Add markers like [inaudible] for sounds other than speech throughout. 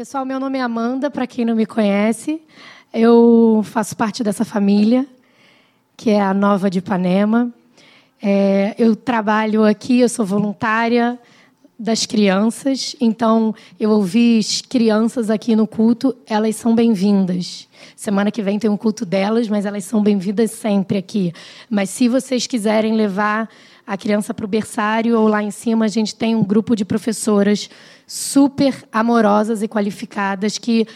Pessoal, meu nome é Amanda, para quem não me conhece. Eu faço parte dessa família, que é a Nova de Ipanema. É, eu trabalho aqui, eu sou voluntária das crianças, então eu ouvi as crianças aqui no culto, elas são bem-vindas. Semana que vem tem um culto delas, mas elas são bem-vindas sempre aqui. Mas se vocês quiserem levar a criança para o berçário ou lá em cima, a gente tem um grupo de professoras super amorosas e qualificadas que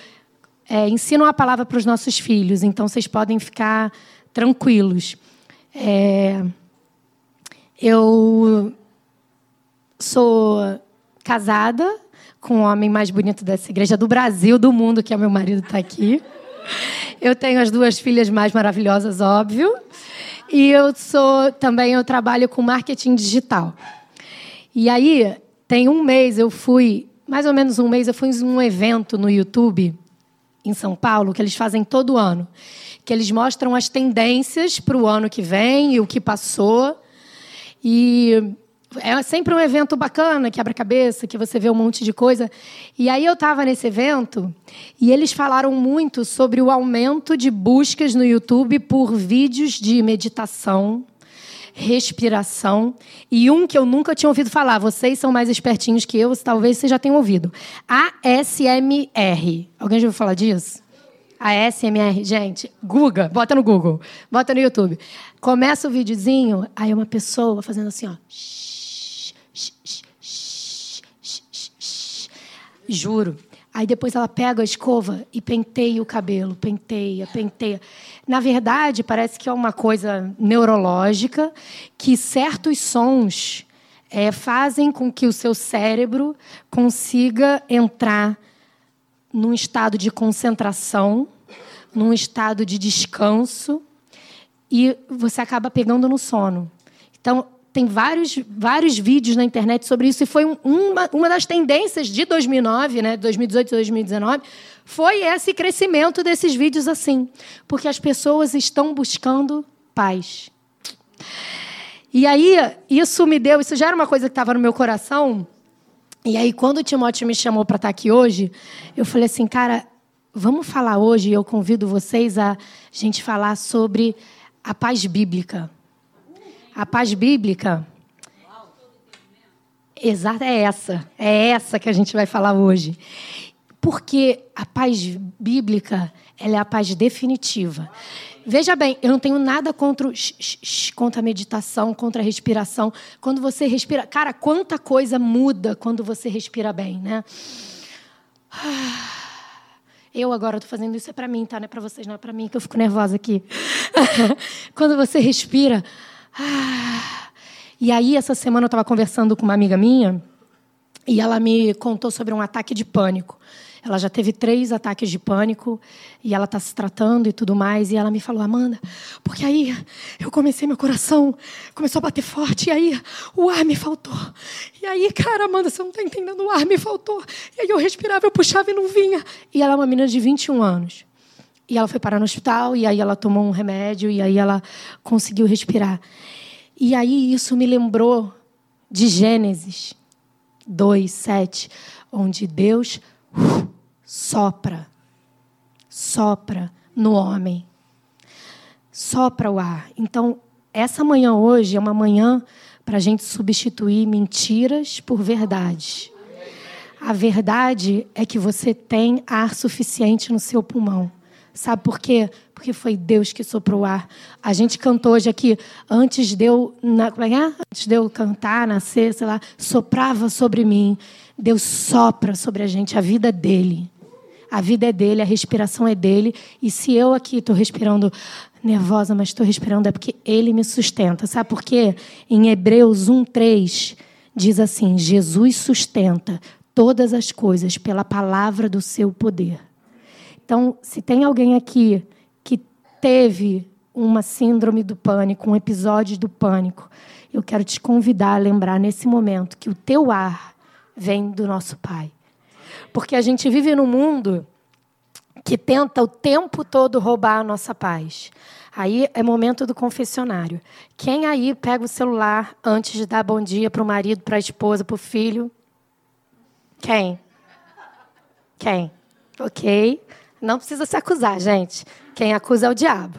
é, ensinam a palavra para os nossos filhos. Então vocês podem ficar tranquilos. É, eu sou casada com o homem mais bonito dessa igreja do Brasil, do mundo, que é meu marido está aqui. Eu tenho as duas filhas mais maravilhosas, óbvio. E eu sou também eu trabalho com marketing digital. E aí, tem um mês eu fui, mais ou menos um mês, eu fui em um evento no YouTube em São Paulo que eles fazem todo ano, que eles mostram as tendências para o ano que vem e o que passou. E é sempre um evento bacana, quebra-cabeça, que você vê um monte de coisa. E aí eu estava nesse evento e eles falaram muito sobre o aumento de buscas no YouTube por vídeos de meditação, respiração e um que eu nunca tinha ouvido falar. Vocês são mais espertinhos que eu, talvez vocês já tenham ouvido. ASMR. Alguém já ouviu falar disso? ASMR, gente, Google, bota no Google, bota no YouTube. Começa o videozinho, aí uma pessoa fazendo assim, ó. Juro. Aí depois ela pega a escova e penteia o cabelo, penteia, penteia. Na verdade, parece que é uma coisa neurológica que certos sons é, fazem com que o seu cérebro consiga entrar num estado de concentração, num estado de descanso e você acaba pegando no sono. Então, tem vários, vários vídeos na internet sobre isso e foi uma, uma das tendências de 2009, né, 2018 e 2019, foi esse crescimento desses vídeos assim, porque as pessoas estão buscando paz. E aí, isso me deu, isso já era uma coisa que estava no meu coração. E aí, quando o Timóteo me chamou para estar aqui hoje, eu falei assim, cara, vamos falar hoje, eu convido vocês a gente falar sobre a paz bíblica. A paz bíblica. Exata é essa. É essa que a gente vai falar hoje. Porque a paz bíblica ela é a paz definitiva. Veja bem, eu não tenho nada contra, contra a meditação, contra a respiração. Quando você respira. Cara, quanta coisa muda quando você respira bem, né? Eu agora estou fazendo isso é para mim, tá? Não é para vocês, não é para mim, que eu fico nervosa aqui. [laughs] quando você respira. Ah. E aí, essa semana, eu estava conversando com uma amiga minha e ela me contou sobre um ataque de pânico. Ela já teve três ataques de pânico e ela está se tratando e tudo mais. E ela me falou, Amanda, porque aí eu comecei meu coração, começou a bater forte, e aí o ar me faltou. E aí, cara, Amanda, você não está entendendo, o ar me faltou. E aí eu respirava, eu puxava e não vinha. E ela é uma menina de 21 anos. E ela foi parar no hospital, e aí ela tomou um remédio, e aí ela conseguiu respirar. E aí isso me lembrou de Gênesis 2, 7, onde Deus sopra, sopra no homem, sopra o ar. Então, essa manhã hoje é uma manhã para a gente substituir mentiras por verdade. A verdade é que você tem ar suficiente no seu pulmão. Sabe por quê? Porque foi Deus que soprou o ar. A gente cantou hoje aqui, antes de eu, na, como é é? Antes de eu cantar, nascer, sei lá, soprava sobre mim. Deus sopra sobre a gente, a vida é dele. A vida é dele, a respiração é dele. E se eu aqui estou respirando nervosa, mas estou respirando, é porque ele me sustenta. Sabe por quê? Em Hebreus 1, 3, diz assim: Jesus sustenta todas as coisas pela palavra do seu poder. Então, se tem alguém aqui que teve uma síndrome do pânico, um episódio do pânico, eu quero te convidar a lembrar nesse momento que o teu ar vem do nosso Pai. Porque a gente vive num mundo que tenta o tempo todo roubar a nossa paz. Aí é momento do confessionário. Quem aí pega o celular antes de dar bom dia para o marido, para a esposa, para o filho? Quem? Quem? Ok. Não precisa se acusar, gente. Quem acusa é o diabo.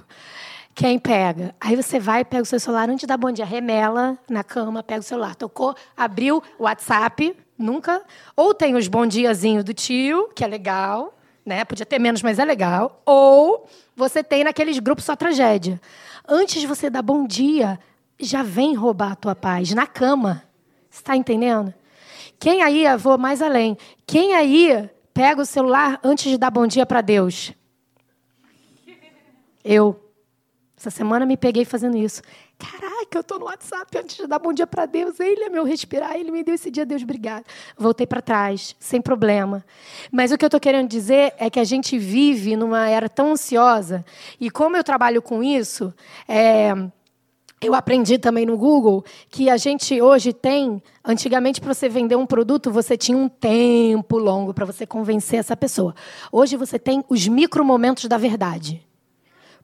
Quem pega? Aí você vai, pega o seu celular antes da bom dia, remela na cama, pega o celular, tocou, abriu o WhatsApp, nunca. Ou tem os bom diazinho do tio, que é legal, né? Podia ter menos, mas é legal. Ou você tem naqueles grupos só tragédia. Antes de você dar bom dia, já vem roubar a tua paz na cama. Está entendendo? Quem aí, eu vou mais além. Quem aí pega o celular antes de dar bom dia para Deus? Eu. Essa semana me peguei fazendo isso. Caraca, eu estou no WhatsApp antes de dar bom dia para Deus. Ele é meu respirar, ele me deu esse dia, Deus, obrigado. Voltei para trás, sem problema. Mas o que eu estou querendo dizer é que a gente vive numa era tão ansiosa. E como eu trabalho com isso, é, eu aprendi também no Google que a gente hoje tem. Antigamente, para você vender um produto, você tinha um tempo longo para você convencer essa pessoa. Hoje, você tem os micro momentos da verdade.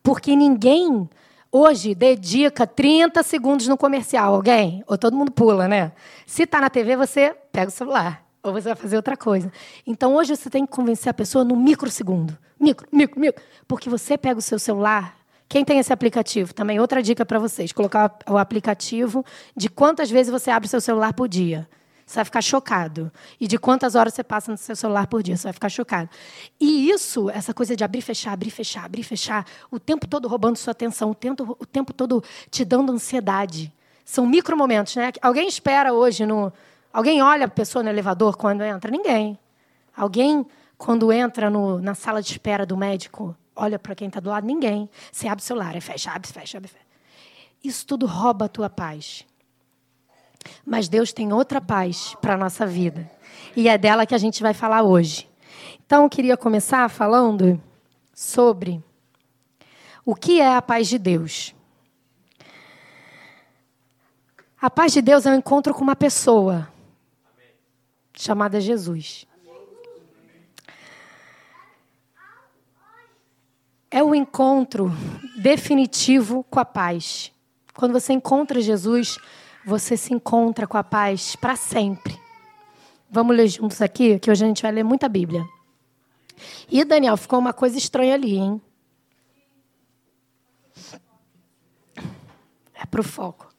Porque ninguém hoje dedica 30 segundos no comercial. Alguém? Ou todo mundo pula, né? Se está na TV, você pega o celular. Ou você vai fazer outra coisa. Então, hoje você tem que convencer a pessoa no microsegundo. Micro, micro, micro. Porque você pega o seu celular. Quem tem esse aplicativo? Também outra dica para vocês: colocar o aplicativo de quantas vezes você abre seu celular por dia. Você vai ficar chocado. E de quantas horas você passa no seu celular por dia, você vai ficar chocado. E isso, essa coisa de abrir, fechar, abrir, fechar, abrir, fechar, o tempo todo roubando sua atenção, o tempo, o tempo todo te dando ansiedade. São micromomentos, né? Alguém espera hoje no. Alguém olha a pessoa no elevador quando entra? Ninguém. Alguém, quando entra no, na sala de espera do médico, olha para quem está do lado? Ninguém. Você abre o celular, é fecha, abre, fecha, abre, fecha. Isso tudo rouba a tua paz. Mas Deus tem outra paz para a nossa vida. E é dela que a gente vai falar hoje. Então, eu queria começar falando sobre o que é a paz de Deus. A paz de Deus é um encontro com uma pessoa chamada Jesus. É o encontro definitivo com a paz. Quando você encontra Jesus, você se encontra com a paz para sempre. Vamos ler juntos aqui, que hoje a gente vai ler muita Bíblia. E, Daniel, ficou uma coisa estranha ali, hein? É para o foco.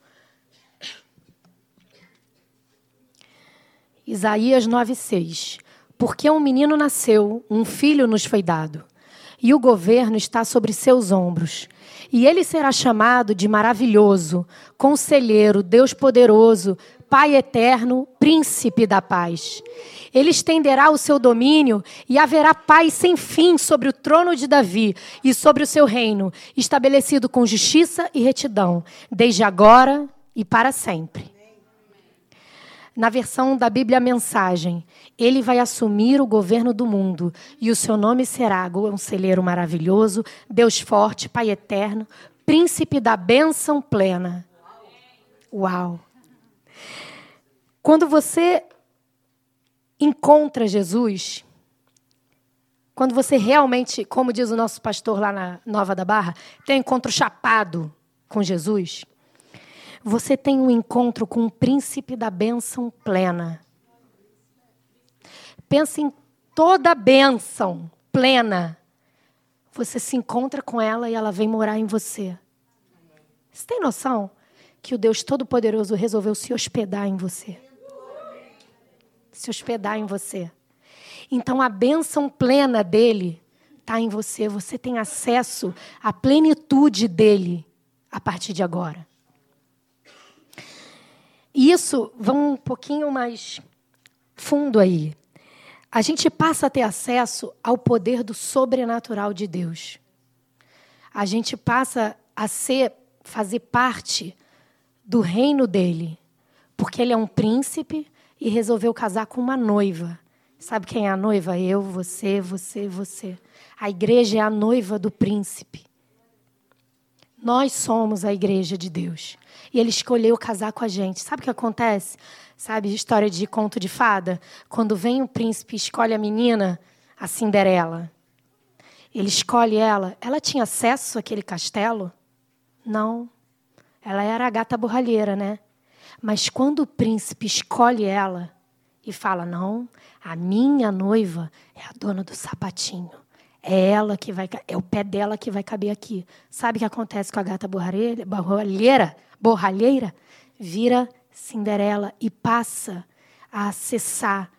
Isaías 9,6. Porque um menino nasceu, um filho nos foi dado, e o governo está sobre seus ombros. E ele será chamado de maravilhoso, conselheiro, Deus poderoso, Pai eterno, príncipe da paz. Ele estenderá o seu domínio e haverá paz sem fim sobre o trono de Davi e sobre o seu reino, estabelecido com justiça e retidão, desde agora e para sempre. Na versão da Bíblia Mensagem, ele vai assumir o governo do mundo e o seu nome será Conselheiro Maravilhoso, Deus Forte, Pai Eterno, Príncipe da Bênção Plena. Uau! Quando você encontra Jesus, quando você realmente, como diz o nosso pastor lá na Nova da Barra, tem um encontro chapado com Jesus, você tem um encontro com o príncipe da bênção plena. Pensa em toda bênção plena. Você se encontra com ela e ela vem morar em você. Você tem noção que o Deus Todo-Poderoso resolveu se hospedar em você? Se hospedar em você. Então a bênção plena dele está em você. Você tem acesso à plenitude dele a partir de agora. Isso, vamos um pouquinho mais fundo aí. A gente passa a ter acesso ao poder do sobrenatural de Deus. A gente passa a ser, fazer parte do reino dele, porque ele é um príncipe e resolveu casar com uma noiva. Sabe quem é a noiva? Eu, você, você, você. A igreja é a noiva do príncipe. Nós somos a igreja de Deus. E ele escolheu casar com a gente. Sabe o que acontece? Sabe história de conto de fada? Quando vem o príncipe e escolhe a menina, a Cinderela. Ele escolhe ela. Ela tinha acesso àquele castelo? Não. Ela era a gata borralheira, né? Mas quando o príncipe escolhe ela, e fala: Não, a minha noiva é a dona do sapatinho. É ela que vai, é o pé dela que vai caber aqui. Sabe o que acontece com a gata borralheira? Borralheira, vira Cinderela e passa a acessar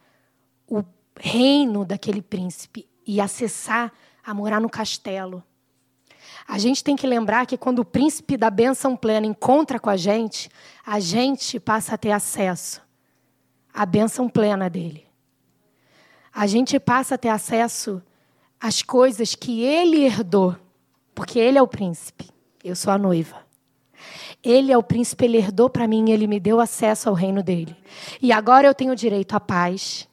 o reino daquele príncipe e acessar a morar no castelo. A gente tem que lembrar que quando o príncipe da bênção plena encontra com a gente, a gente passa a ter acesso à bênção plena dele. A gente passa a ter acesso às coisas que ele herdou, porque ele é o príncipe, eu sou a noiva. Ele é o príncipe, ele herdou para mim, ele me deu acesso ao reino dele. E agora eu tenho direito à paz,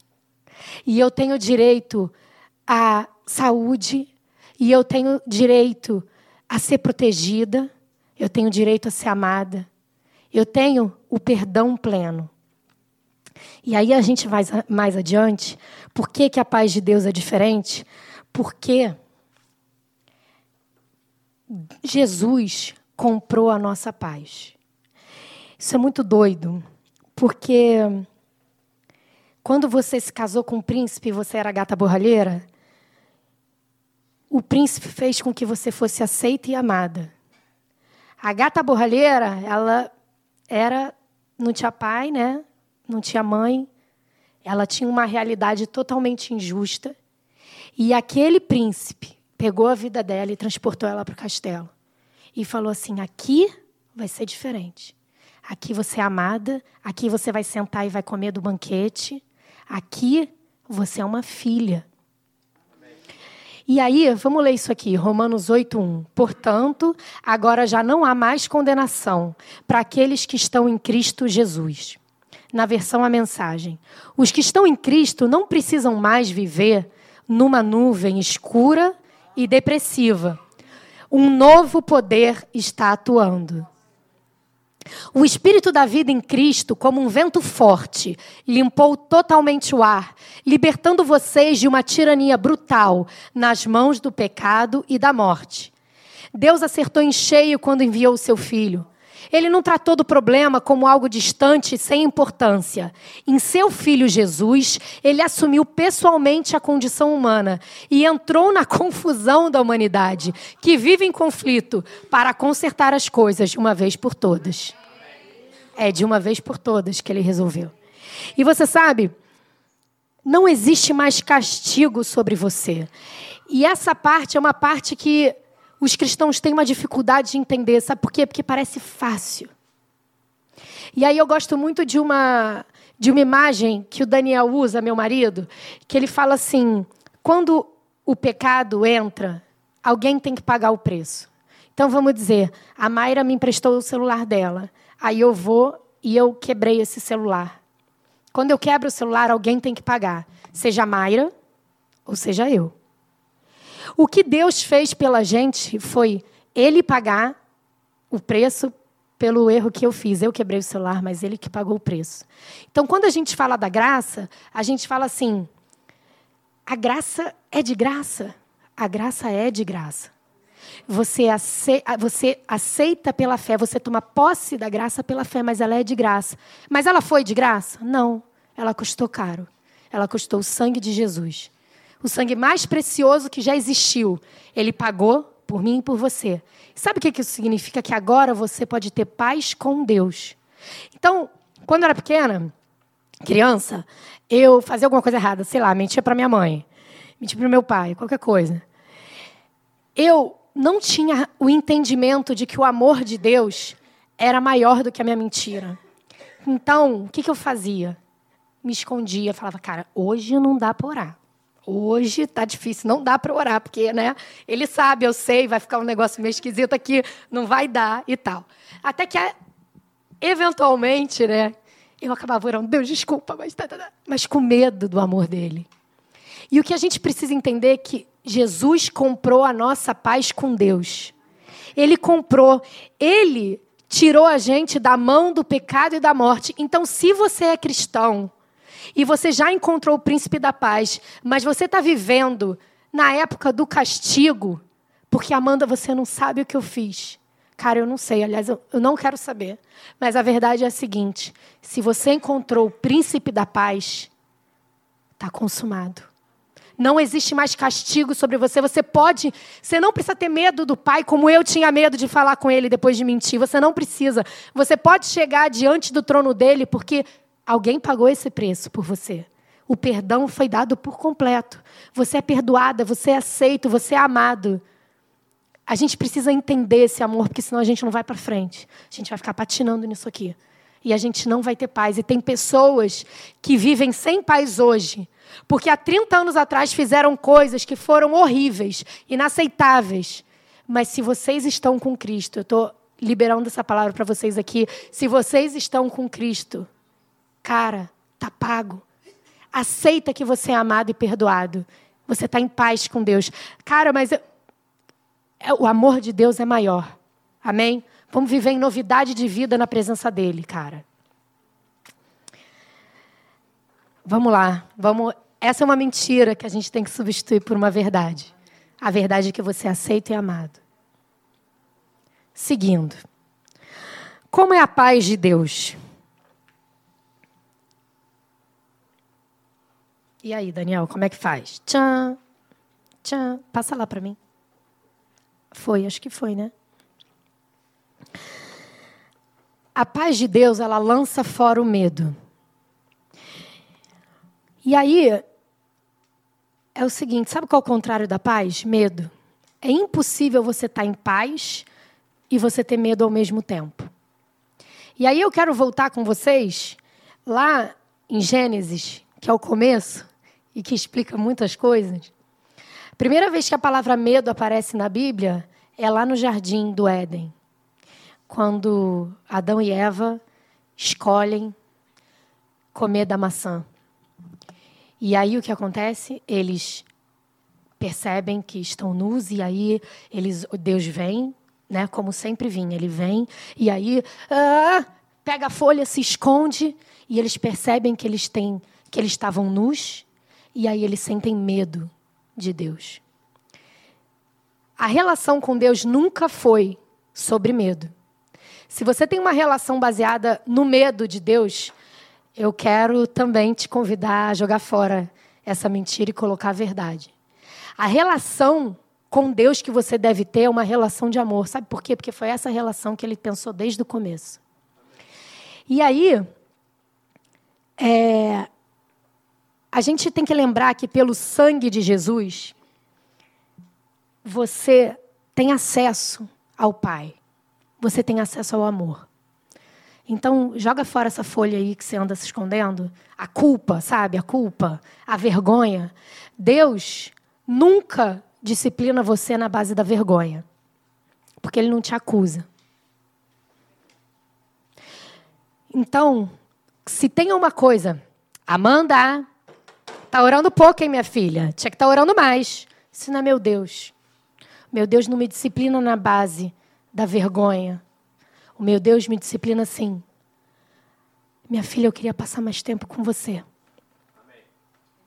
e eu tenho direito à saúde, e eu tenho direito a ser protegida, eu tenho direito a ser amada, eu tenho o perdão pleno. E aí a gente vai mais adiante. Por que, que a paz de Deus é diferente? Porque Jesus comprou a nossa paz. Isso é muito doido, porque quando você se casou com um príncipe e você era gata borralheira, o príncipe fez com que você fosse aceita e amada. A gata borralheira, ela era não tinha pai, né? Não tinha mãe. Ela tinha uma realidade totalmente injusta. E aquele príncipe pegou a vida dela e transportou ela para o castelo. E falou assim: aqui vai ser diferente. Aqui você é amada, aqui você vai sentar e vai comer do banquete. Aqui você é uma filha. E aí, vamos ler isso aqui, Romanos 8:1. Portanto, agora já não há mais condenação para aqueles que estão em Cristo Jesus. Na versão a mensagem. Os que estão em Cristo não precisam mais viver numa nuvem escura e depressiva. Um novo poder está atuando. O espírito da vida em Cristo, como um vento forte, limpou totalmente o ar, libertando vocês de uma tirania brutal nas mãos do pecado e da morte. Deus acertou em cheio quando enviou o seu filho. Ele não tratou do problema como algo distante sem importância. Em seu filho Jesus, ele assumiu pessoalmente a condição humana e entrou na [laughs] confusão da humanidade, que vive em conflito, para consertar as coisas de uma vez por todas. É de uma vez por todas que ele resolveu. E você sabe, não existe mais castigo sobre você. E essa parte é uma parte que os cristãos têm uma dificuldade de entender. Sabe por quê? Porque parece fácil. E aí eu gosto muito de uma, de uma imagem que o Daniel usa, meu marido, que ele fala assim: quando o pecado entra, alguém tem que pagar o preço. Então vamos dizer, a Mayra me emprestou o celular dela. Aí eu vou e eu quebrei esse celular. Quando eu quebro o celular, alguém tem que pagar. Seja a Mayra ou seja eu. O que Deus fez pela gente foi Ele pagar o preço pelo erro que eu fiz. Eu quebrei o celular, mas Ele que pagou o preço. Então, quando a gente fala da graça, a gente fala assim: a graça é de graça. A graça é de graça. Você aceita, você aceita pela fé, você toma posse da graça pela fé, mas ela é de graça. Mas ela foi de graça? Não. Ela custou caro. Ela custou o sangue de Jesus o sangue mais precioso que já existiu. Ele pagou por mim e por você. Sabe o que isso significa? Que agora você pode ter paz com Deus. Então, quando eu era pequena, criança, eu fazia alguma coisa errada, sei lá, mentia para minha mãe, mentia para meu pai, qualquer coisa. Eu não tinha o entendimento de que o amor de Deus era maior do que a minha mentira. Então, o que, que eu fazia? Me escondia, falava, cara, hoje não dá para orar. Hoje está difícil, não dá para orar, porque né, ele sabe, eu sei, vai ficar um negócio meio esquisito aqui, não vai dar e tal. Até que, eventualmente, né, eu acabava orando, Deus, desculpa, mas, tá, tá, tá, mas com medo do amor dele. E o que a gente precisa entender é que Jesus comprou a nossa paz com Deus. Ele comprou, ele tirou a gente da mão do pecado e da morte. Então, se você é cristão, e você já encontrou o príncipe da paz, mas você está vivendo na época do castigo, porque Amanda, você não sabe o que eu fiz. Cara, eu não sei, aliás, eu, não quero saber. Mas a verdade é a seguinte: se você encontrou o príncipe da paz, Está consumado. Não existe mais castigo sobre você. Você pode, você não precisa ter medo do pai, como eu tinha medo de falar com ele depois de mentir. Você não precisa. Você pode chegar diante do trono dele porque alguém pagou esse preço por você. O perdão foi dado por completo. Você é perdoada, você é aceito, você é amado. A gente precisa entender esse amor, porque senão a gente não vai para frente. A gente vai ficar patinando nisso aqui. E a gente não vai ter paz. E tem pessoas que vivem sem paz hoje, porque há 30 anos atrás fizeram coisas que foram horríveis, inaceitáveis. Mas se vocês estão com Cristo, eu estou liberando essa palavra para vocês aqui. Se vocês estão com Cristo, cara, tá pago. Aceita que você é amado e perdoado. Você está em paz com Deus. Cara, mas eu, é, o amor de Deus é maior. Amém? Vamos viver em novidade de vida na presença dele, cara. Vamos lá. Vamos. Essa é uma mentira que a gente tem que substituir por uma verdade. A verdade é que você é aceito e amado. Seguindo. Como é a paz de Deus? E aí, Daniel, como é que faz? Tchan, tchan. Passa lá para mim. Foi, acho que foi, né? A paz de Deus, ela lança fora o medo. E aí, é o seguinte: sabe qual é o contrário da paz? Medo. É impossível você estar tá em paz e você ter medo ao mesmo tempo. E aí eu quero voltar com vocês lá em Gênesis, que é o começo e que explica muitas coisas. Primeira vez que a palavra medo aparece na Bíblia é lá no jardim do Éden, quando Adão e Eva escolhem comer da maçã. E aí o que acontece? Eles percebem que estão nus e aí eles Deus vem, né, como sempre vinha, ele vem e aí ah, pega a folha, se esconde e eles percebem que eles têm que eles estavam nus e aí eles sentem medo de Deus. A relação com Deus nunca foi sobre medo. Se você tem uma relação baseada no medo de Deus, eu quero também te convidar a jogar fora essa mentira e colocar a verdade. A relação com Deus que você deve ter é uma relação de amor. Sabe por quê? Porque foi essa relação que ele pensou desde o começo. E aí, é, a gente tem que lembrar que pelo sangue de Jesus, você tem acesso ao Pai. Você tem acesso ao amor. Então, joga fora essa folha aí que você anda se escondendo. A culpa, sabe? A culpa, a vergonha. Deus nunca disciplina você na base da vergonha. Porque Ele não te acusa. Então, se tem uma coisa, Amanda, Tá orando pouco, hein, minha filha? Tinha que estar tá orando mais. É meu Deus. Meu Deus não me disciplina na base da vergonha. O meu Deus me disciplina assim. Minha filha, eu queria passar mais tempo com você.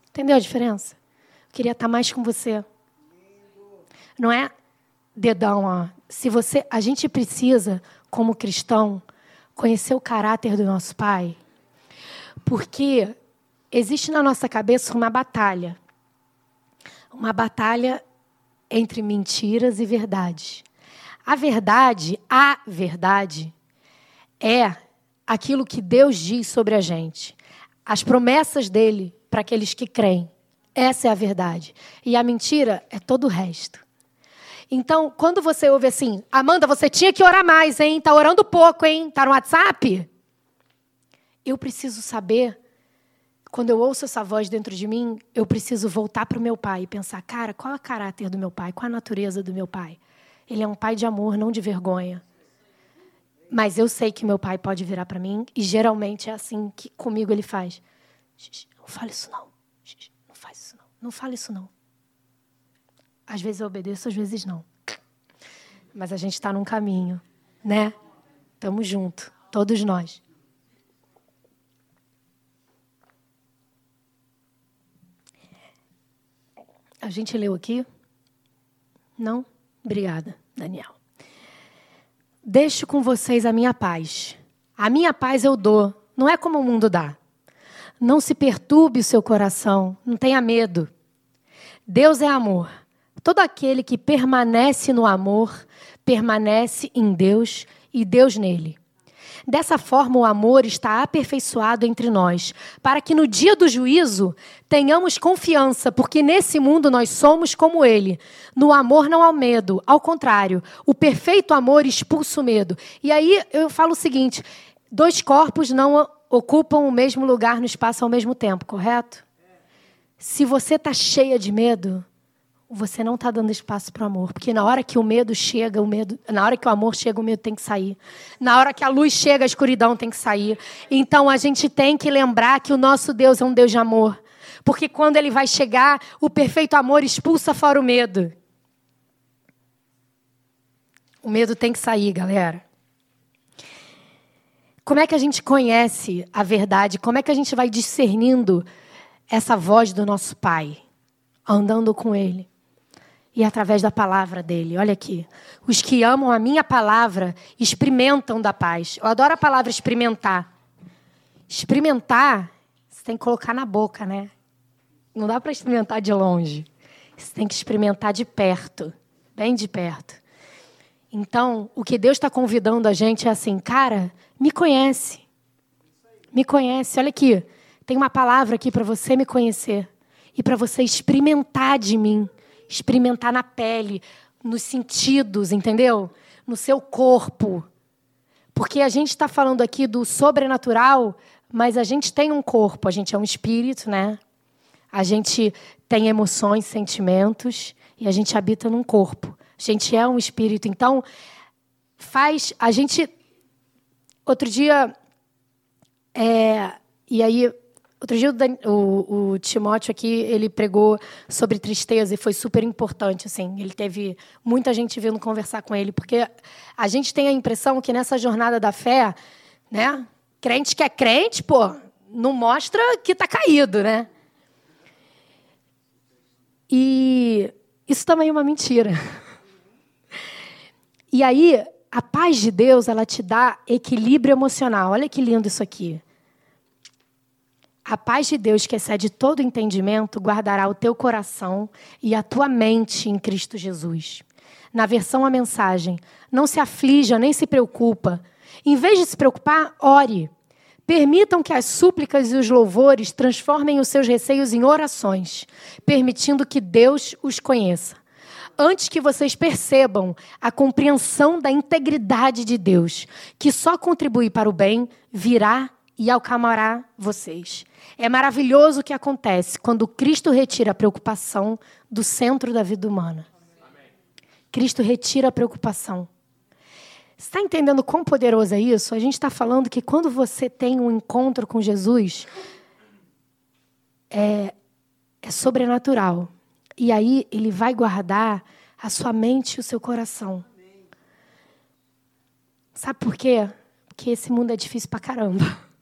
Entendeu a diferença? Eu queria estar mais com você. Não é dedão, ó. Se você, a gente precisa, como cristão, conhecer o caráter do nosso pai. Porque existe na nossa cabeça uma batalha. Uma batalha entre mentiras e verdades. A verdade, a verdade, é aquilo que Deus diz sobre a gente. As promessas dele para aqueles que creem. Essa é a verdade. E a mentira é todo o resto. Então, quando você ouve assim, Amanda, você tinha que orar mais, hein? Tá orando pouco, hein? Tá no WhatsApp? Eu preciso saber quando eu ouço essa voz dentro de mim, eu preciso voltar para o meu pai e pensar, cara, qual é o caráter do meu pai? Qual é a natureza do meu pai? Ele é um pai de amor, não de vergonha. Mas eu sei que meu pai pode virar para mim e geralmente é assim que comigo ele faz. Não fale isso não. Não faz isso não. Não fale isso não. Às vezes eu obedeço, às vezes não. Mas a gente está num caminho, né? Tamo junto, todos nós. A gente leu aqui? Não? Obrigada, Daniel. Deixo com vocês a minha paz. A minha paz eu dou, não é como o mundo dá. Não se perturbe o seu coração, não tenha medo. Deus é amor. Todo aquele que permanece no amor, permanece em Deus e Deus nele. Dessa forma, o amor está aperfeiçoado entre nós, para que no dia do juízo tenhamos confiança, porque nesse mundo nós somos como ele. No amor não há medo, ao contrário, o perfeito amor expulsa o medo. E aí eu falo o seguinte: dois corpos não ocupam o mesmo lugar no espaço ao mesmo tempo, correto? Se você está cheia de medo, você não está dando espaço para o amor. Porque na hora que o medo chega, o medo, na hora que o amor chega, o medo tem que sair. Na hora que a luz chega, a escuridão tem que sair. Então a gente tem que lembrar que o nosso Deus é um Deus de amor. Porque quando ele vai chegar, o perfeito amor expulsa fora o medo. O medo tem que sair, galera. Como é que a gente conhece a verdade? Como é que a gente vai discernindo essa voz do nosso Pai? Andando com Ele e através da palavra dele. Olha aqui. Os que amam a minha palavra experimentam da paz. Eu adoro a palavra experimentar. Experimentar, você tem que colocar na boca, né? Não dá para experimentar de longe. Você tem que experimentar de perto, bem de perto. Então, o que Deus está convidando a gente é assim, cara, me conhece. Me conhece. Olha aqui. Tem uma palavra aqui para você me conhecer e para você experimentar de mim experimentar na pele, nos sentidos, entendeu? No seu corpo. Porque a gente está falando aqui do sobrenatural, mas a gente tem um corpo, a gente é um espírito, né? A gente tem emoções, sentimentos e a gente habita num corpo. A gente é um espírito. Então, faz. A gente. Outro dia. É, e aí Outro dia o, o, Timóteo aqui, ele pregou sobre tristeza e foi super importante, assim. Ele teve muita gente vindo conversar com ele, porque a gente tem a impressão que nessa jornada da fé, né? Crente que é crente, pô, não mostra que está caído, né? E isso também é uma mentira. E aí, a paz de Deus, ela te dá equilíbrio emocional. Olha que lindo isso aqui. A paz de Deus, que excede todo entendimento, guardará o teu coração e a tua mente em Cristo Jesus. Na versão a mensagem, não se aflija nem se preocupa. Em vez de se preocupar, ore. Permitam que as súplicas e os louvores transformem os seus receios em orações, permitindo que Deus os conheça. Antes que vocês percebam a compreensão da integridade de Deus, que só contribui para o bem, virá e alcamará vocês. É maravilhoso o que acontece quando Cristo retira a preocupação do centro da vida humana. Cristo retira a preocupação. Você está entendendo quão poderoso é isso? A gente está falando que quando você tem um encontro com Jesus, é, é sobrenatural. E aí ele vai guardar a sua mente e o seu coração. Sabe por quê? Porque esse mundo é difícil pra caramba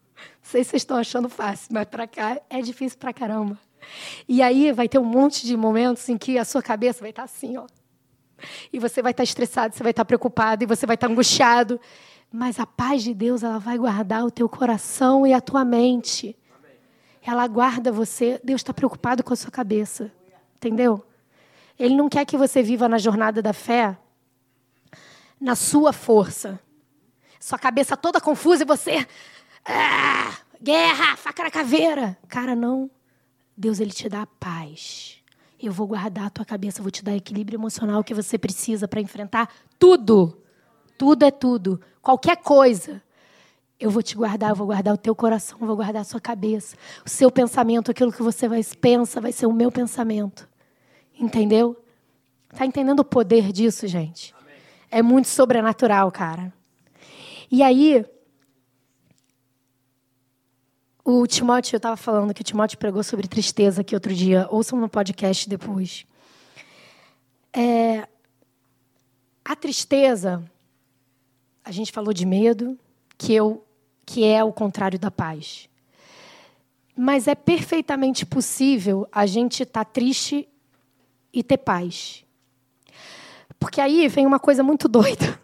sei se vocês estão achando fácil, mas para cá é difícil para caramba. E aí vai ter um monte de momentos em que a sua cabeça vai estar assim, ó. E você vai estar estressado, você vai estar preocupado, e você vai estar angustiado. Mas a paz de Deus, ela vai guardar o teu coração e a tua mente. Ela guarda você. Deus está preocupado com a sua cabeça. Entendeu? Ele não quer que você viva na jornada da fé na sua força. Sua cabeça toda confusa e você ah, guerra, faca na caveira. Cara, não. Deus, ele te dá paz. Eu vou guardar a tua cabeça, vou te dar equilíbrio emocional que você precisa para enfrentar tudo. Tudo é tudo. Qualquer coisa. Eu vou te guardar, eu vou guardar o teu coração, eu vou guardar a sua cabeça. O seu pensamento, aquilo que você vai pensa, vai ser o meu pensamento. Entendeu? Tá entendendo o poder disso, gente? É muito sobrenatural, cara. E aí, o Timóteo, eu estava falando que o Timóteo pregou sobre tristeza aqui outro dia. Ouçam no podcast depois. É, a tristeza, a gente falou de medo, que, eu, que é o contrário da paz. Mas é perfeitamente possível a gente estar tá triste e ter paz. Porque aí vem uma coisa muito [laughs] doida,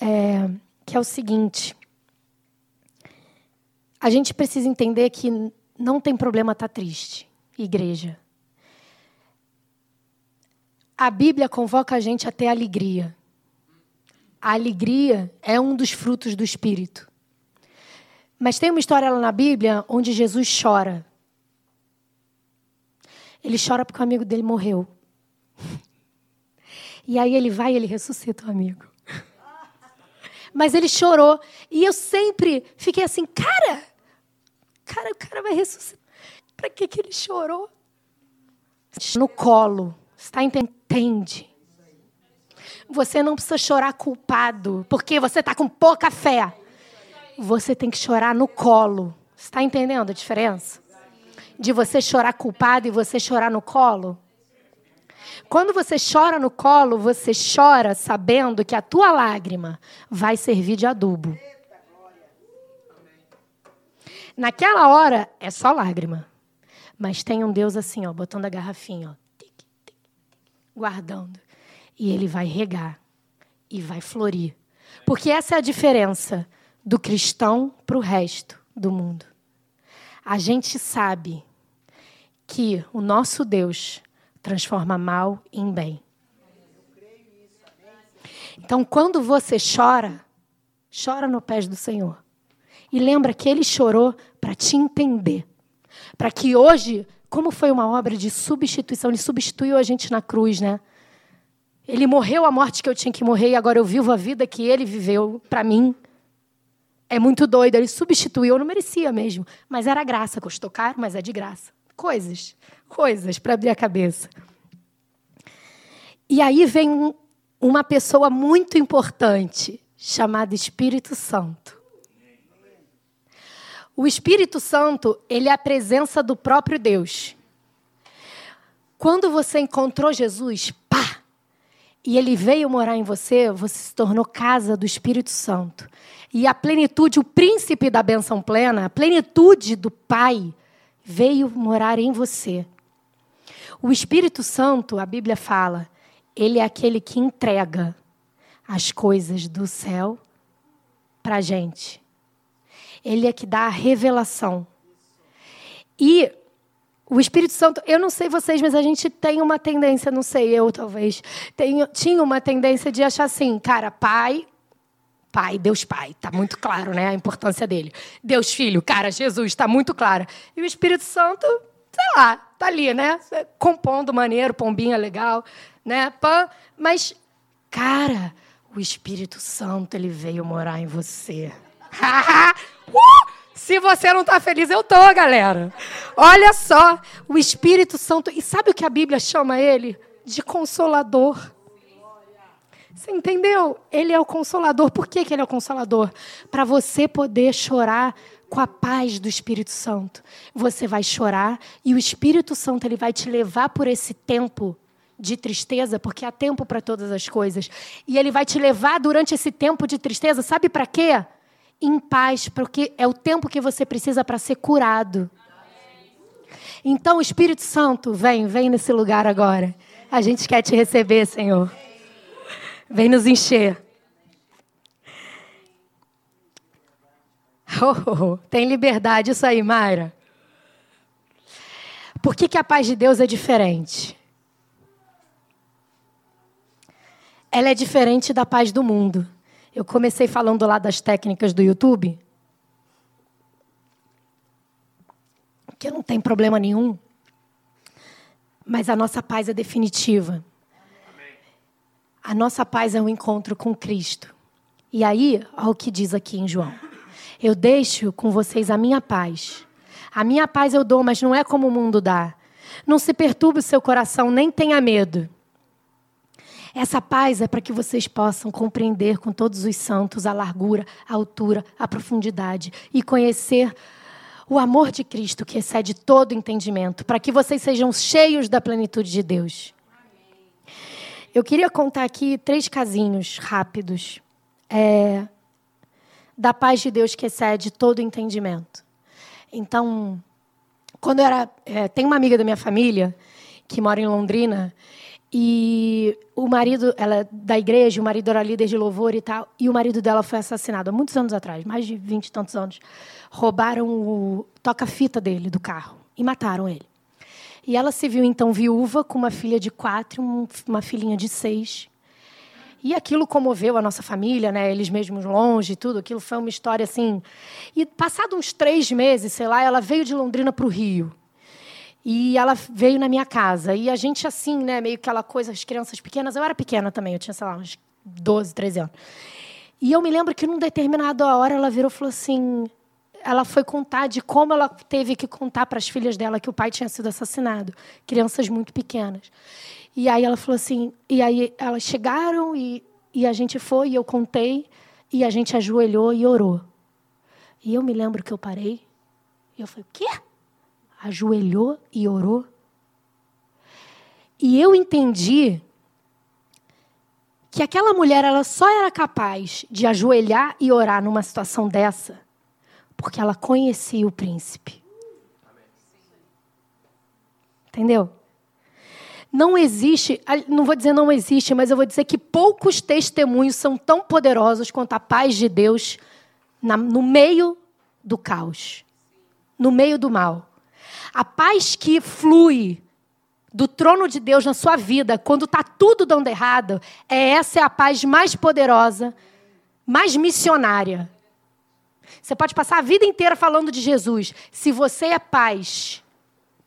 é, que é o seguinte: a gente precisa entender que não tem problema estar tá triste, igreja. A Bíblia convoca a gente a ter alegria. A alegria é um dos frutos do Espírito. Mas tem uma história lá na Bíblia onde Jesus chora. Ele chora porque o amigo dele morreu. [laughs] E aí ele vai e ele ressuscita o amigo. Mas ele chorou. E eu sempre fiquei assim, cara, cara, o cara vai ressuscitar. Para que, que ele chorou? No colo. Está entende? Você não precisa chorar culpado, porque você está com pouca fé. Você tem que chorar no colo. Está entendendo a diferença? De você chorar culpado e você chorar no colo? Quando você chora no colo, você chora sabendo que a tua lágrima vai servir de adubo. Naquela hora é só lágrima. Mas tem um Deus assim, ó, botando a garrafinha, ó, guardando. E ele vai regar e vai florir. Porque essa é a diferença do cristão para o resto do mundo. A gente sabe que o nosso Deus transforma mal em bem. Então, quando você chora, chora no pés do Senhor. E lembra que ele chorou para te entender. Para que hoje, como foi uma obra de substituição, ele substituiu a gente na cruz, né? Ele morreu a morte que eu tinha que morrer e agora eu vivo a vida que ele viveu para mim. É muito doido, ele substituiu, eu não merecia mesmo, mas era graça, custou caro, mas é de graça. Coisas, coisas para abrir a cabeça. E aí vem uma pessoa muito importante, chamada Espírito Santo. O Espírito Santo, ele é a presença do próprio Deus. Quando você encontrou Jesus, pá, e ele veio morar em você, você se tornou casa do Espírito Santo. E a plenitude, o príncipe da benção plena, a plenitude do Pai, veio morar em você. O Espírito Santo, a Bíblia fala, ele é aquele que entrega as coisas do céu para a gente. Ele é que dá a revelação. E o Espírito Santo, eu não sei vocês, mas a gente tem uma tendência, não sei eu talvez, tenho, tinha uma tendência de achar assim, cara, pai, pai, Deus pai, tá muito claro, né, a importância dele. Deus filho, cara, Jesus, está muito claro. E o Espírito Santo, sei lá, tá ali, né, compondo maneiro, pombinha legal, né, pã, mas, cara, o Espírito Santo, ele veio morar em você. [laughs] uh! Se você não está feliz, eu tô, galera. Olha só, o Espírito Santo. E sabe o que a Bíblia chama ele? De consolador. Você entendeu? Ele é o consolador. Por que, que ele é o consolador? Para você poder chorar com a paz do Espírito Santo. Você vai chorar e o Espírito Santo ele vai te levar por esse tempo de tristeza, porque há tempo para todas as coisas. E ele vai te levar durante esse tempo de tristeza, sabe para quê? em paz, porque é o tempo que você precisa para ser curado. Então, o Espírito Santo, vem, vem nesse lugar agora. A gente quer te receber, Senhor. Vem nos encher. [laughs] Oh, oh, oh. tem liberdade, isso aí, Mayra. Por que, que a paz de Deus é diferente? Ela é diferente da paz do mundo. Eu comecei falando lá das técnicas do YouTube, que não tem problema nenhum, mas a nossa paz é definitiva. A nossa paz é um encontro com Cristo. E aí, olha o que diz aqui em João. Eu deixo com vocês a minha paz. A minha paz eu dou, mas não é como o mundo dá. Não se perturbe o seu coração, nem tenha medo. Essa paz é para que vocês possam compreender com todos os santos a largura, a altura, a profundidade e conhecer o amor de Cristo que excede todo entendimento, para que vocês sejam cheios da plenitude de Deus. Eu queria contar aqui três casinhos rápidos é, da paz de Deus que excede todo entendimento. Então, quando eu era. É, tem uma amiga da minha família que mora em Londrina E o marido, ela é da igreja, o marido era líder de louvor e tal, e o marido dela foi assassinado há muitos anos atrás, mais de vinte e tantos anos. Roubaram o toca-fita dele, do carro, e mataram ele. E ela se viu então viúva com uma filha de quatro, uma filhinha de seis. E aquilo comoveu a nossa família, né? Eles mesmos longe, tudo. Aquilo foi uma história assim. E passado uns três meses, sei lá, ela veio de Londrina para o Rio. E ela veio na minha casa. E a gente, assim, né, meio aquela coisa, as crianças pequenas. Eu era pequena também, eu tinha, sei lá, uns 12, 13 anos. E eu me lembro que, num determinado hora, ela virou e falou assim: ela foi contar de como ela teve que contar para as filhas dela que o pai tinha sido assassinado, crianças muito pequenas. E aí ela falou assim, e aí elas chegaram e, e a gente foi e eu contei e a gente ajoelhou e orou. E eu me lembro que eu parei e eu falei, o quê? Ajoelhou e orou? E eu entendi que aquela mulher ela só era capaz de ajoelhar e orar numa situação dessa porque ela conhecia o príncipe. Entendeu? Não existe, não vou dizer não existe, mas eu vou dizer que poucos testemunhos são tão poderosos quanto a paz de Deus na, no meio do caos, no meio do mal. A paz que flui do trono de Deus na sua vida, quando está tudo dando errado, é essa é a paz mais poderosa, mais missionária você pode passar a vida inteira falando de Jesus. Se você é paz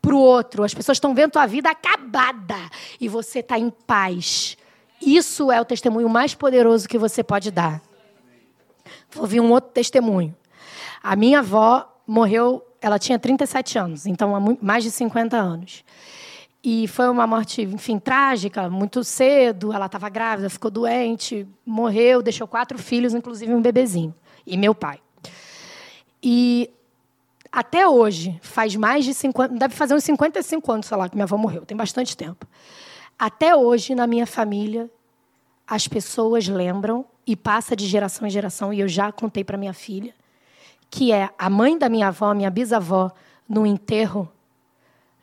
para o outro, as pessoas estão vendo a vida acabada e você está em paz. Isso é o testemunho mais poderoso que você pode dar. Vou ouvir um outro testemunho. A minha avó morreu, ela tinha 37 anos, então há mais de 50 anos. E foi uma morte, enfim, trágica, muito cedo. Ela estava grávida, ficou doente, morreu, deixou quatro filhos, inclusive um bebezinho. E meu pai. E até hoje, faz mais de 50, deve fazer uns 55 anos, sei lá, que minha avó morreu, tem bastante tempo. Até hoje, na minha família, as pessoas lembram e passa de geração em geração, e eu já contei para minha filha, que é a mãe da minha avó, minha bisavó, no enterro,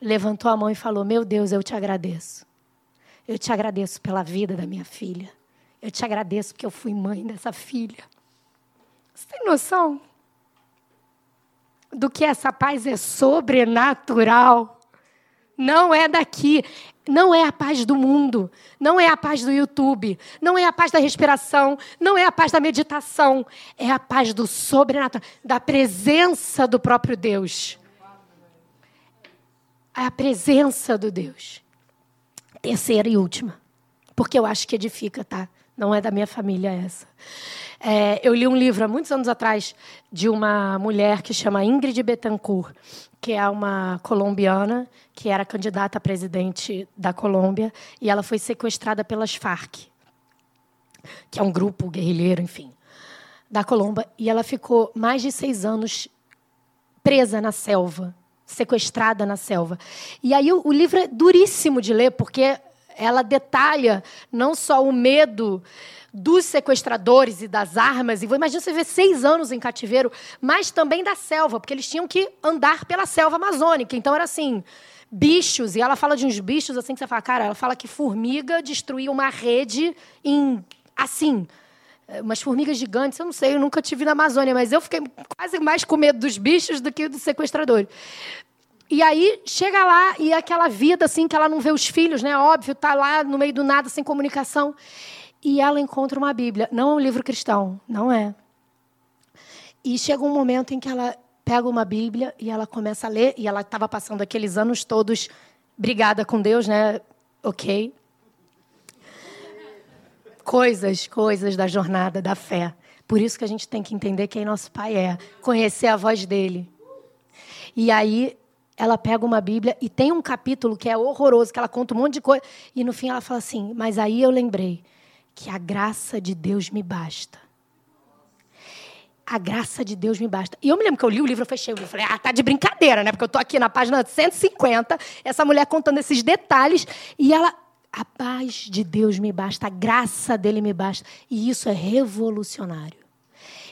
levantou a mão e falou: Meu Deus, eu te agradeço. Eu te agradeço pela vida da minha filha. Eu te agradeço porque eu fui mãe dessa filha. Você tem noção? Do que essa paz é sobrenatural. Não é daqui. Não é a paz do mundo. Não é a paz do YouTube. Não é a paz da respiração. Não é a paz da meditação. É a paz do sobrenatural, da presença do próprio Deus. É a presença do Deus. Terceira e última. Porque eu acho que edifica, tá? Não é da minha família essa. É, eu li um livro há muitos anos atrás de uma mulher que chama Ingrid Betancourt, que é uma colombiana que era candidata a presidente da Colômbia e ela foi sequestrada pelas Farc, que é um grupo guerrilheiro, enfim, da Colômbia. E ela ficou mais de seis anos presa na selva, sequestrada na selva. E aí o, livro é duríssimo de ler porque ela detalha não só o medo dos sequestradores e das armas. E imagina você ver seis anos em cativeiro, mas também da selva, porque eles tinham que andar pela selva amazônica. Então era assim, bichos. E ela fala de uns bichos assim que você fala, cara, ela fala que formiga destruía uma rede em assim. Umas formigas gigantes, eu não sei, eu nunca tive na Amazônia, mas eu fiquei quase mais com medo dos bichos do que dos sequestradores. E aí chega lá e aquela vida assim que ela não vê os filhos, né? Óbvio, tá lá no meio do nada sem comunicação e ela encontra uma Bíblia. Não é um livro cristão, não é. E chega um momento em que ela pega uma Bíblia e ela começa a ler, e ela estava passando aqueles anos todos brigada com Deus, né? Ok. Coisas, coisas da jornada da fé. Por isso que a gente tem que entender quem nosso Pai é, conhecer a voz dele. E aí ela pega uma Bíblia e tem um capítulo que é horroroso, que ela conta um monte de coisa, e no fim ela fala assim: Mas aí eu lembrei que a graça de Deus me basta. A graça de Deus me basta. E eu me lembro que eu li o livro, eu fechei o livro. Falei, ah, tá de brincadeira, né? Porque eu tô aqui na página 150, essa mulher contando esses detalhes. E ela, a paz de Deus me basta, a graça dele me basta. E isso é revolucionário.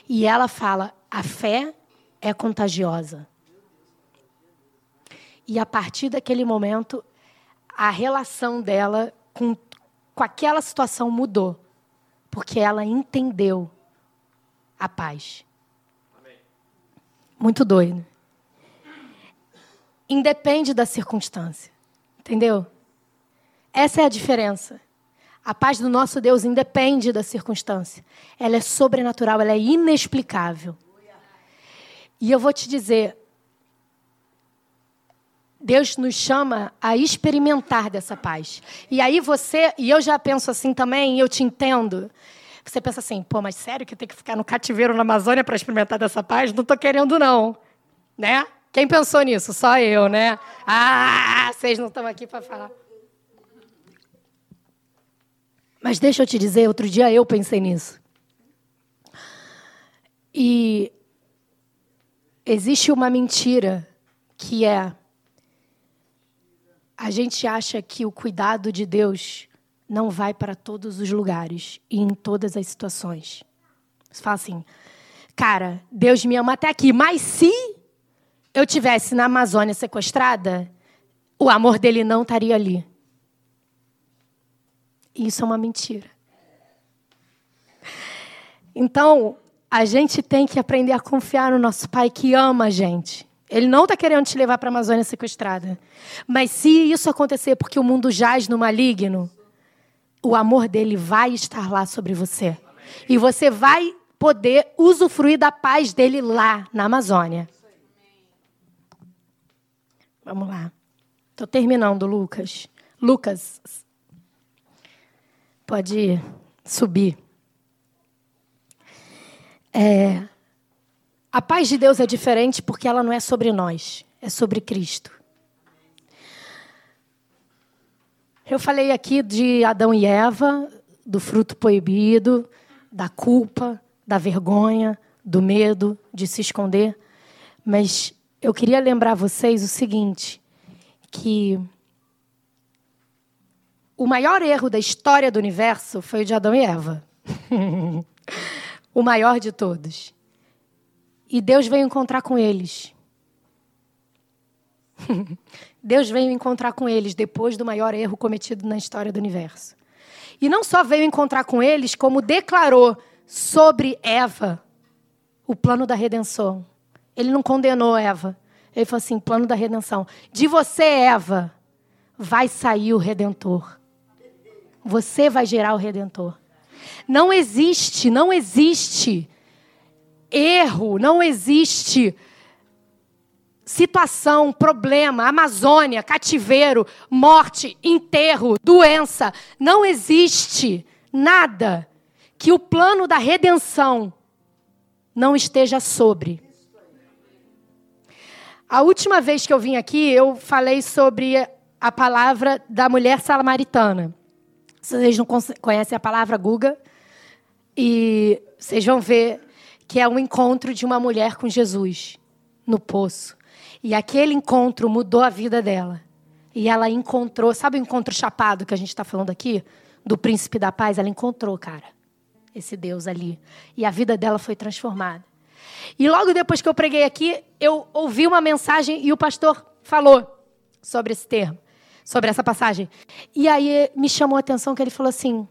E ela fala, a fé é contagiosa. E a partir daquele momento, a relação dela com, com aquela situação mudou. Porque ela entendeu a paz. Muito doido. Independe da circunstância. Entendeu? Essa é a diferença. A paz do nosso Deus independe da circunstância. Ela é sobrenatural, ela é inexplicável. E eu vou te dizer, Deus nos chama a experimentar dessa paz. E aí você, e eu já penso assim também, eu te entendo. Você pensa assim, pô, mas sério que tem que ficar no cativeiro na Amazônia para experimentar dessa paz? Não estou querendo, não. Né? Quem pensou nisso? Só eu, né? Ah, vocês não estão aqui para falar. Mas deixa eu te dizer, outro dia eu pensei nisso. E existe uma mentira que é a gente acha que o cuidado de Deus não vai para todos os lugares e em todas as situações. Você fala assim, cara, Deus me ama até aqui, mas se eu tivesse na Amazônia sequestrada, o amor dele não estaria ali. Isso é uma mentira. Então, a gente tem que aprender a confiar no nosso Pai que ama a gente. Ele não está querendo te levar para a Amazônia sequestrada. Mas se isso acontecer porque o mundo jaz no maligno, o amor dele vai estar lá sobre você. E você vai poder usufruir da paz dele lá na Amazônia. Vamos lá. Estou terminando, Lucas. Lucas, Pode subir. É, a paz de Deus é diferente porque ela não é sobre nós, é sobre Cristo. Eu falei aqui de Adão e Eva, do fruto proibido, da culpa, da vergonha, do medo de se esconder, mas eu queria lembrar vocês o seguinte, que o maior erro da história do universo foi o de Adão e Eva. [laughs] o maior de todos. E Deus veio encontrar com eles. [laughs] Deus veio encontrar com eles depois do maior erro cometido na história do universo. E não só veio encontrar com eles, como declarou sobre Eva o plano da redenção. Ele não condenou Eva. Ele falou assim: plano da redenção. De você, Eva, vai sair o redentor. Você vai gerar o redentor. Não existe, não existe erro, não existe situação, problema, Amazônia, cativeiro, morte, enterro, doença. Não existe nada que o plano da redenção não esteja sobre. A última vez que eu vim aqui, eu falei sobre a palavra da mulher samaritana. Vocês não conhecem a palavra Guga. E vocês vão ver que é um encontro de uma mulher com Jesus no poço. E aquele encontro mudou a vida dela. E ela encontrou, sabe o encontro chapado que a gente está falando aqui? Do príncipe da paz? Ela encontrou, cara, esse Deus ali. E a vida dela foi transformada. E logo depois que eu preguei aqui, eu ouvi uma mensagem e o pastor falou sobre esse termo sobre essa passagem. E aí me chamou a atenção que ele falou assim: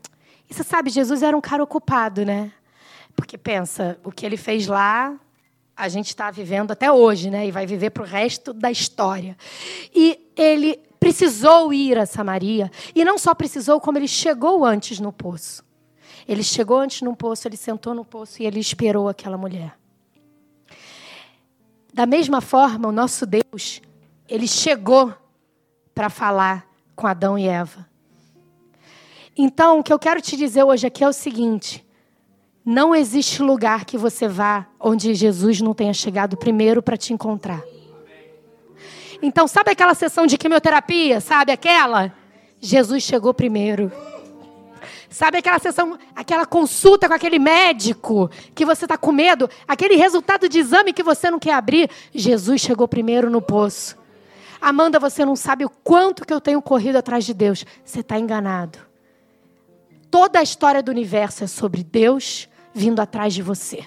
e você sabe, Jesus era um cara ocupado, né? Porque pensa, o que ele fez lá, a gente está vivendo até hoje, né? E vai viver para o resto da história. E ele precisou ir a Samaria. E não só precisou, como ele chegou antes no poço. Ele chegou antes no poço, ele sentou no poço e ele esperou aquela mulher. Da mesma forma, o nosso Deus, ele chegou para falar com Adão e Eva. Então, o que eu quero te dizer hoje aqui é o seguinte: não existe lugar que você vá onde Jesus não tenha chegado primeiro para te encontrar. Então, sabe aquela sessão de quimioterapia? Sabe aquela? Jesus chegou primeiro. Sabe aquela sessão, aquela consulta com aquele médico que você está com medo, aquele resultado de exame que você não quer abrir? Jesus chegou primeiro no poço. Amanda, você não sabe o quanto que eu tenho corrido atrás de Deus. Você está enganado. Toda a história do universo é sobre Deus vindo atrás de você.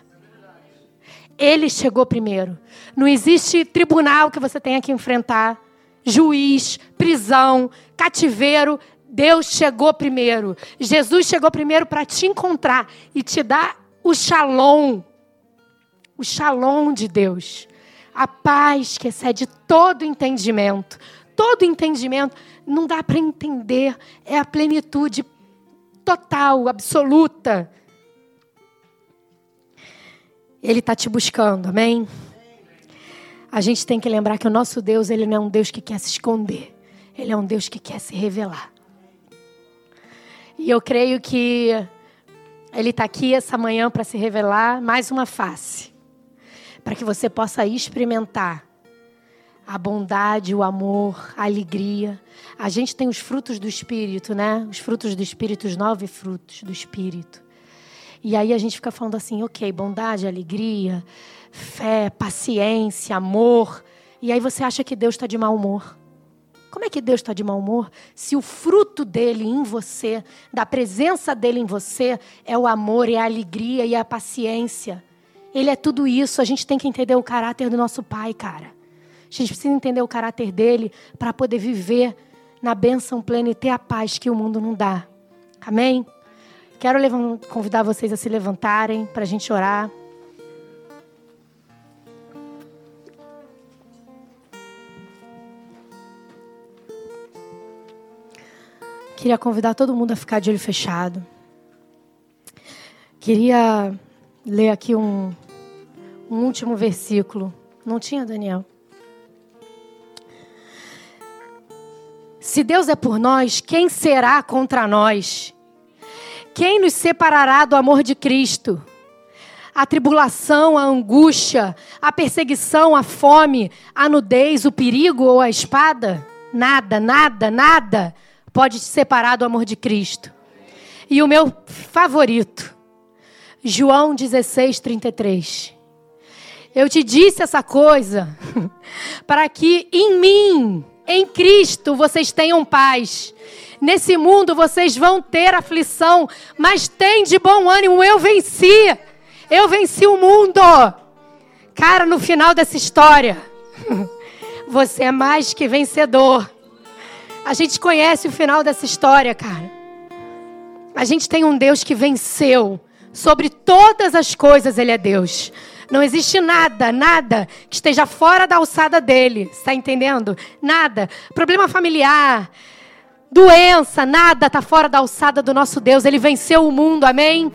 Ele chegou primeiro. Não existe tribunal que você tenha que enfrentar, juiz, prisão, cativeiro. Deus chegou primeiro. Jesus chegou primeiro para te encontrar e te dar o shalom. O shalom de Deus. A paz que excede todo entendimento. Todo entendimento. Não dá para entender. É a plenitude total, absoluta. Ele está te buscando, amém? A gente tem que lembrar que o nosso Deus, ele não é um Deus que quer se esconder. Ele é um Deus que quer se revelar. E eu creio que ele está aqui essa manhã para se revelar mais uma face, para que você possa experimentar a bondade, o amor, a alegria. A gente tem os frutos do Espírito, né? Os frutos do Espírito, os nove frutos do Espírito. E aí a gente fica falando assim, ok, bondade, alegria, fé, paciência, amor. E aí você acha que Deus está de mau humor. Como é que Deus está de mau humor se o fruto dele em você, da presença dele em você, é o amor, é a alegria e a paciência? Ele é tudo isso. A gente tem que entender o caráter do nosso Pai, cara. A gente precisa entender o caráter dele para poder viver na bênção plena e ter a paz que o mundo não dá. Amém? Quero convidar vocês a se levantarem para a gente orar. Queria convidar todo mundo a ficar de olho fechado. Queria ler aqui um, um último versículo. Não tinha, Daniel? Se Deus é por nós, quem será contra nós? Quem nos separará do amor de Cristo? A tribulação, a angústia, a perseguição, a fome, a nudez, o perigo ou a espada? Nada, nada, nada pode te separar do amor de Cristo. E o meu favorito, João 16, 33. Eu te disse essa coisa [laughs] para que em mim, em Cristo, vocês tenham paz. Nesse mundo vocês vão ter aflição, mas tem de bom ânimo, eu venci. Eu venci o mundo. Cara, no final dessa história, [laughs] você é mais que vencedor. A gente conhece o final dessa história, cara. A gente tem um Deus que venceu. Sobre todas as coisas, Ele é Deus. Não existe nada, nada que esteja fora da alçada dele. Está entendendo? Nada. Problema familiar, doença, nada está fora da alçada do nosso Deus. Ele venceu o mundo, amém?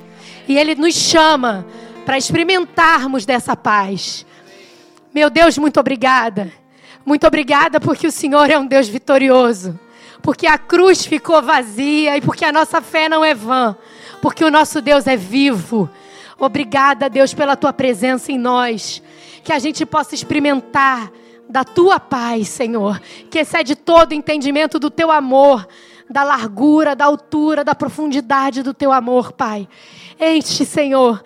E Ele nos chama para experimentarmos dessa paz. Meu Deus, muito obrigada. Muito obrigada porque o Senhor é um Deus vitorioso. Porque a cruz ficou vazia e porque a nossa fé não é vã. Porque o nosso Deus é vivo. Obrigada, Deus, pela tua presença em nós. Que a gente possa experimentar da tua paz, Senhor, que excede todo entendimento do teu amor, da largura, da altura, da profundidade do teu amor, Pai. Enche, Senhor,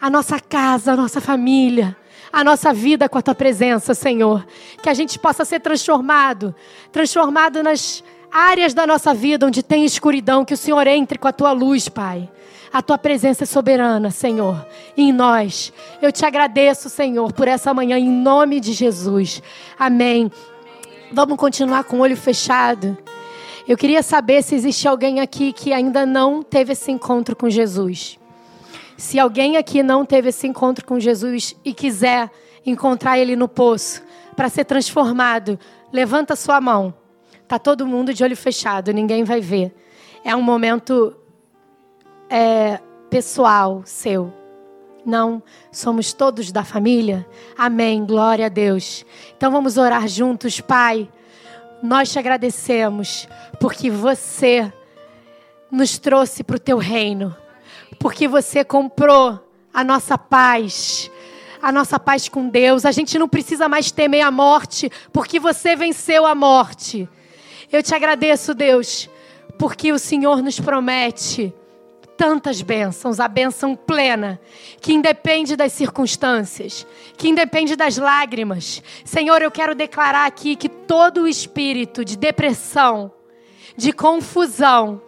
a nossa casa, a nossa família a nossa vida com a tua presença, Senhor. Que a gente possa ser transformado, transformado nas áreas da nossa vida onde tem escuridão, que o Senhor entre com a tua luz, Pai. A tua presença é soberana, Senhor, em nós. Eu te agradeço, Senhor, por essa manhã, em nome de Jesus. Amém. Vamos continuar com o olho fechado. Eu queria saber se existe alguém aqui que ainda não teve esse encontro com Jesus. Se alguém aqui não teve esse encontro com Jesus e quiser encontrar ele no poço para ser transformado, levanta sua mão. Tá todo mundo de olho fechado, ninguém vai ver. É um momento é, pessoal seu. Não, somos todos da família. Amém. Glória a Deus. Então vamos orar juntos, Pai. Nós te agradecemos porque você nos trouxe para o teu reino porque você comprou a nossa paz, a nossa paz com Deus. A gente não precisa mais temer a morte, porque você venceu a morte. Eu te agradeço, Deus, porque o Senhor nos promete tantas bênçãos, a bênção plena, que independe das circunstâncias, que independe das lágrimas. Senhor, eu quero declarar aqui que todo o espírito de depressão, de confusão,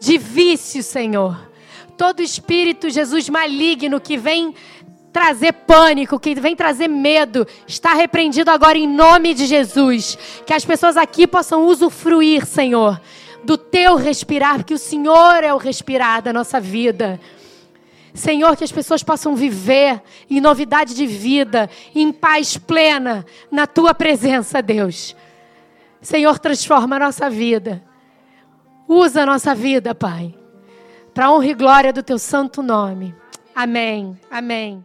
de vício, Senhor, todo espírito, Jesus, maligno que vem trazer pânico, que vem trazer medo, está repreendido agora em nome de Jesus. Que as pessoas aqui possam usufruir, Senhor, do teu respirar, porque o Senhor é o respirar da nossa vida. Senhor, que as pessoas possam viver em novidade de vida, em paz plena, na tua presença, Deus. Senhor, transforma a nossa vida. Usa a nossa vida, Pai, para honra e glória do teu santo nome. Amém. Amém.